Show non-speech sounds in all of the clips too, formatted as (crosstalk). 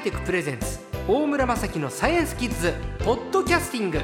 テクプレゼンツ大村雅樹のサイエンスキッズポッドキャスティング。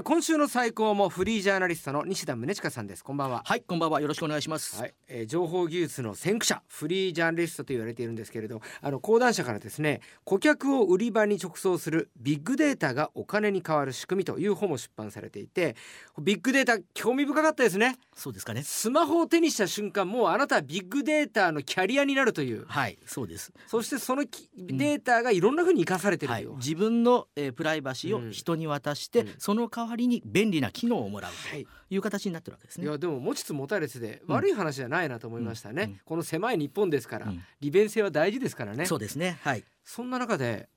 さあ今週の最高もフリージャーナリストの西田宗近さんです。こんばんは。はいこんばんは。よろしくお願いします、はい、えー情報技術の先駆者フリージャーナリストと言われているんですけれどあの講談社からですね顧客を売り場に直送するビッグデータがお金に変わる仕組みという本も出版されていてビッグデータ興味深かったですね。そうですかね。スマホを手にした瞬間もうあなたはビッグデータのキャリアになるという。はいそうです。そしてそのきデータがいろんな風に生かされてるはいとい。う、、自分の、えープライバシーうん。を人に渡して、うん。その代わりに便利な機能をもらうはい。という形になってるわけですね。いやでも持ちつ持たれつでうん。悪い話じゃないなと思いましたね、うん。うん。この狭い日本ですから、うん。利便性は大事ですからね。そうですね。はい、そんな中で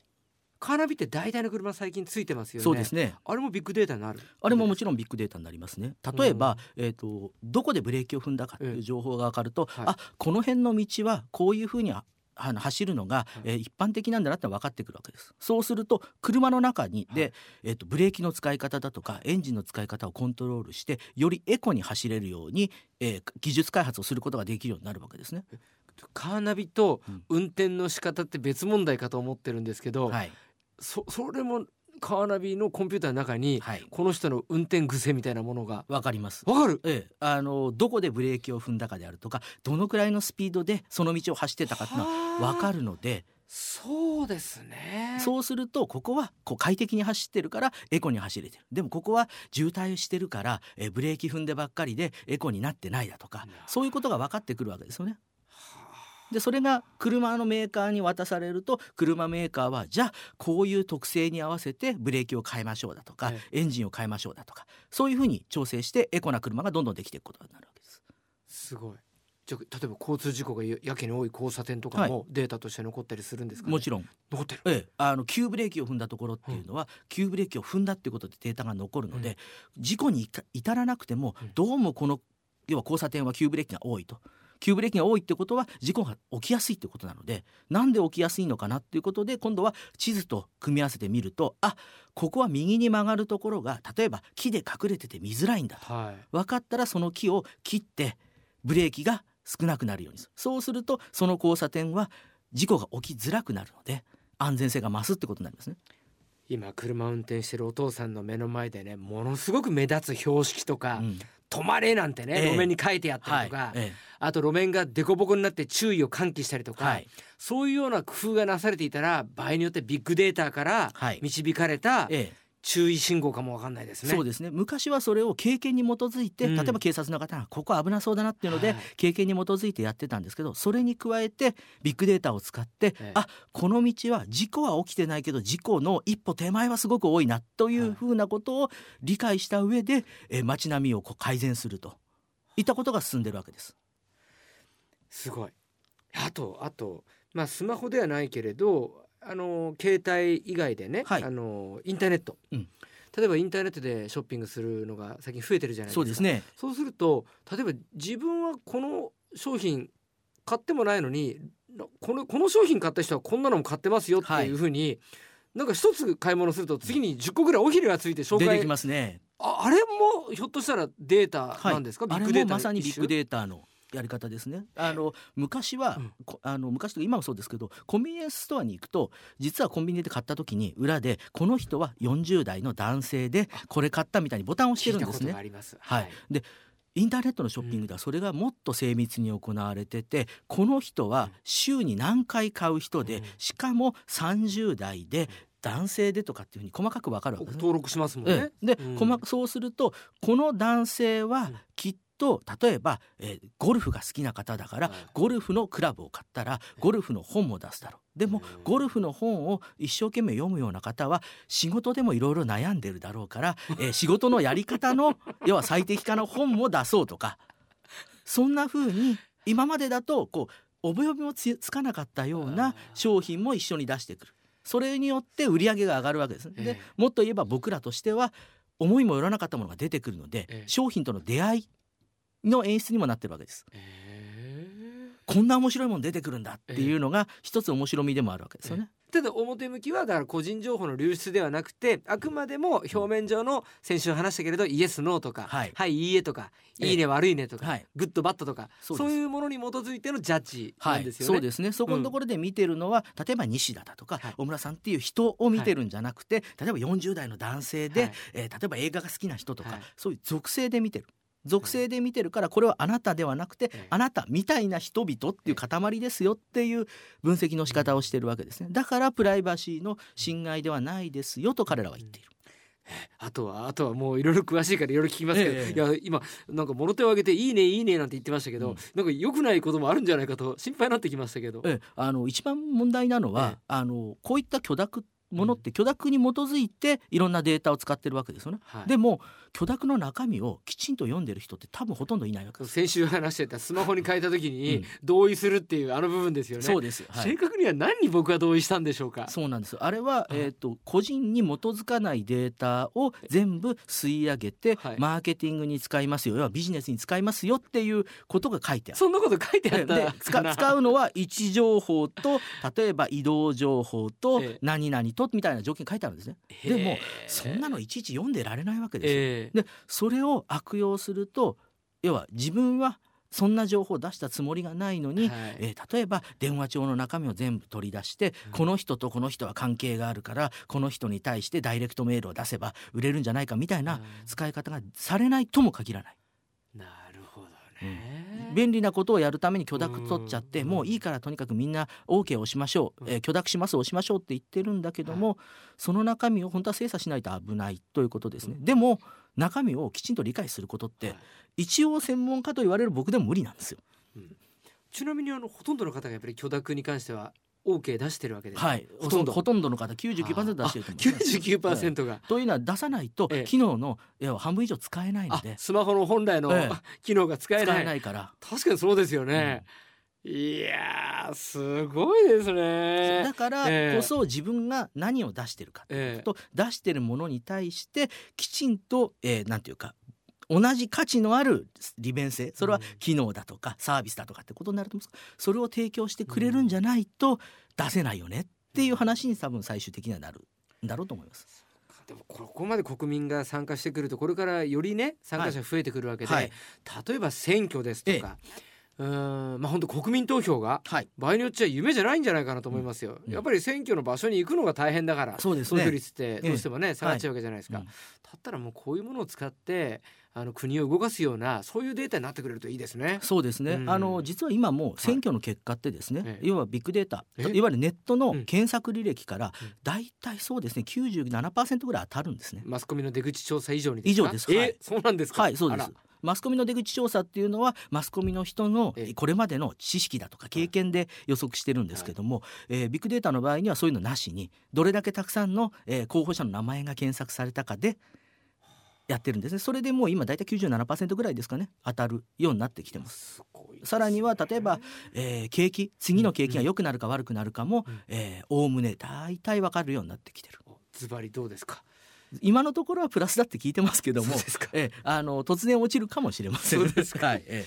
カーナビって大体の車最近ついてますよね。そうですね。あれもビッグデータになるあれももちろんビッグデータになりますね。例えば、えー、とどこでブレーキを踏んだかっていう情報が分かると、はい。あこの辺の道はこういうふうにああの走るのが、いえー一般的なんだなって分かってくるわけです。そうすると車の中にで、はい。えー、とブレーキの使い方だとかエンジンの使い方をコントロールしてよりエコに走れるように、えー技術開発をすることができるようになるわけですね。カーナビとうん。運転の仕方って別問題かと思ってるんですけど、はい、そそれもカーナビのコンピューターの中にはい、この人の運転癖みたいなものが。わかります。わかる？ええ、あのどこでブレーキを踏んだかであるとかどのくらいのスピードでその道を走ってたかっていうのは分かるるので。そうですね。そうするとここはこう快適に走ってるからエコに走れてる。でもここは渋滞してるからえブレーキ踏んでばっかりでエコになってないだとかそういうことが分かってくるわけですよね。でそれが車のメーカーに渡されると車メーカーはじゃあこういう特性に合わせてブレーキを変えましょうだとか、えエンジンを変えましょうだとかそういうふうに調整してエコな車がどんどんできていくことになるわけです。すごい。じゃあ例えば交通事故がややけに多い交差点とかもデータとして残ったりするんですか、ね？もちろん。残ってる。ええ、あの急ブレーキを踏んだところっていうのは、急ブレーキを踏んだっていうことでデータが残るので、事故に至らなくても、うん。どうもこの要は交差点は急ブレーキが多いと。急ブレーキが多いってことは事故が起きやすいってことなのでなんで起きやすいのかなっていうことで今度は地図と組み合わせてみるとあここは右に曲がるところが例えば木で隠れてて見づらいんだと。はい。分かったらその木を切ってブレーキが少なくなるようにする。そうするとその交差点は事故が起きづらくなるので安全性が増すってことになりますね。今車運転してるお父さんの目の前でねものすごく目立つ標識とかうん「止まれ」なんてね、ええ。路面に書いてあったりとか、はい。えあと路面が凸凹になって注意を喚起したりとか、えはい。そういうような工夫がなされていたら場合によってビッグデータからはい。導かれたええ注意信号かもわかんないですね。そうですね。昔はそれを経験に基づいて、うん。例えば警察の方がここ危なそうだなっていうので、はい。経験に基づいてやってたんですけどそれに加えてビッグデータを使って、ええ。あこの道は事故は起きてないけど事故の一歩手前はすごく多いなというふうなことを理解した上で、えー街並みをこう改善すると。いったことが進んでるわけです。すごい。あとあとまあスマホではないけれどあの携帯以外でね、はい。あのインターネット、うん。例えばインターネットでショッピングするのが最近増えてるじゃないですか。そうですね。そうすると例えば自分はこの商品買ってもないのになこのこの商品買った人はこんなのも買ってますよっていうふうに、なんか一つ買い物すると次に10個ぐらいおひれがついて紹介出てきますね。ああれもひょっとしたらデータなんですか、あれビッグデータもまさにビッグーデータのやり方ですね。あの昔は、うん。こあの昔とか今もそうですけどコンビニエンスストアに行くと実はコンビニで買った時に裏でこの人は40代の男性でこれ買ったみたいにボタンを押してるんですね。はい、でインターネットのショッピングではそれがもっと精密に行われててこの人は週に何回買う人でうん。しかも30代で男性でとかっていうふうに細かく分かるわけですね。登録しますもんね。え。えで、うん。細かそうするとこの男性はうん。きっと例えば、えーゴルフが好きな方だから、はい。ゴルフのクラブを買ったらゴルフの本も出すだろう。でもうんゴルフの本を一生懸命読むような方は仕事でもいろいろ悩んでるだろうから、(laughs) えー仕事のやり方の要は最適化の本も出そうとかそんな風に今までだとこう覚えもつつかなかったような商品も一緒に出してくる。それによって売り上げが上がるわけですね。でえ。えもっと言えば僕らとしては思いもよらなかったものが出てくるので、ええ。商品との出会いの演出にもなってるわけです。えこんな面白いもの出てくるんだっていうのが一つ面白みでもあるわけですよね。ただ表向きはだから個人情報の流出ではなくてあくまでも表面上の先週話したけれど yes noとかはい。はいいいえとかええ。いいね悪いねとか、はい。グッドバッドとかそうういうものに基づいてのジャッジなはいんですよね。そうですね。そこのところで見てるのは、例えば西田だとか、はい。大村さんっていう人を見てるんじゃなくて、例えば40代の男性で、はい。えー例えば映画が好きな人とか、はい。そういう属性で見てる属性で見てるからこれはあなたではなくて、ええあなたみたいな人々っていう塊ですよっていう分析の仕方をしてるわけですね。だからプライバシーの侵害ではないですよと彼らは言っている。あとはあとはもういろいろ詳しいからいろいろ聞きますけど、ええ。いや今なんか物手を挙げていいねいいねなんて言ってましたけど、うん。なんか良くないこともあるんじゃないかと心配になってきましたけど。ええあの一番問題なのは、ええ。あのこういった許諾ものって許諾に基づいていろんなデータを使ってるわけですよね。はいでも許諾の中身をきちんと読んでる人って多分ほとんどいないわけです。先週話してたスマホに変えた時 (laughs) うにん同意するっていうあの部分ですよね。そうです、はい正確には何に僕は同意したんでしょうか？そうなんですあれは、はいえー、と個人に基づかないデータを全部吸い上げて、はいマーケティングに使いますよ要はビジネスに使いますよっていうことが書いてある。そんなこと書いてあったでか使うのは位置情報と例えば移動情報と (laughs) ええ何々とみたいな条件書いてあるんですね。でもそんなのいちいち読んでられないわけですよ。でそれを悪用すると要は自分はそんな情報を出したつもりがないのに、はいえー例えば電話帳の中身を全部取り出して、うんこの人とこの人は関係があるからこの人に対してダイレクトメールを出せば売れるんじゃないかみたいな使い方がされないとも限らない。なるほどね。便利なことをやるために許諾取っちゃって、うん。もういいからとにかくみんな OK を押しましょう、えー許諾します押しましょうって言ってるんだけども、その中身を本当は精査しないと危ないということですね、うん。でも中身をきちんと理解することって、はい。一応専門家と言われる僕でも無理なんですよ。ちなみにあのほとんどの方がやっぱり許諾に関しては OK 出してるわけですか。はい、ほとんどほとんどの方99%出してると思うんですね九十九パーセントが。というのは出さないとええ機能の半分以上使えないのあでスマホの本来のええ機能が使え使ない。えないから。確かにそうですよね。いやーすごいですねだ。からええこそ自分が何を出してるかええと出してるものに対してきちんと、えーなんていうか同じ価値のある利便性それはうん機能だとかサービスだとかってことになると思うんです。それを提供してくれるんじゃないと出せないよねっていう話に多分最終的にはなるんだろうと思います。でもここまで国民が参加してくるとこれからよりね参加者増えてくるわけで、はい。例えば選挙ですとか、うーんまあ本当国民投票がはい。場合によっちゃ夢じゃないんじゃないかなと思いますよ、うん。やっぱり選挙の場所に行くのが大変だからそうですね投票率ってどうしてもね、下がっちゃうわけじゃないですか、うんだったらもうこういうものを使ってあの国を動かすようなそういうデータになってくれるといいですね。そうですね、うん。あの実は今もう選挙の結果ってですね、ええ要はビッグデータえ？いわゆるネットのうん。検索履歴からうん。大体そうですね97%ぐらい当たるんですね。マスコミの出口調査以上にですか？以上です。え、はい。そうなんですか？はいそうです。マスコミの出口調査っていうのはマスコミの人のええ。これまでの知識だとか経験で予測してるんですけども、えービッグデータの場合にはそういうのなしにどれだけたくさんの、えー候補者の名前が検索されたかでやってるんですね。それでもう今大体97%ぐらいですかね。当たるようになってきてます。さらには例えば、えー景気次の景気が良くなるか悪くなるかもおおむね大体わかるようになってきてる。おズバリどうですか？今のところはプラスだって聞いてますけどもそうですか。えーあの突然落ちるかもしれません。そうですか。はいえ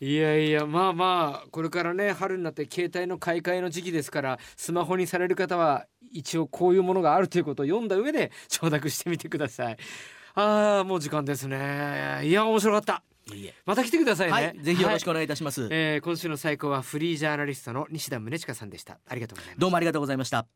いやいやまあまあこれからね春になって携帯の買い替えの時期ですからスマホにされる方は一応こういうものがあるということを読んだ上で承諾してみてくださいああもう時間ですね。いや面白かった。また来てくださいね、はい、ぜひよろしくはお願いいたします、えー今週の最高はフリージャーナリストの西田宗近さんでした。ありがとうございますどうもありがとうございました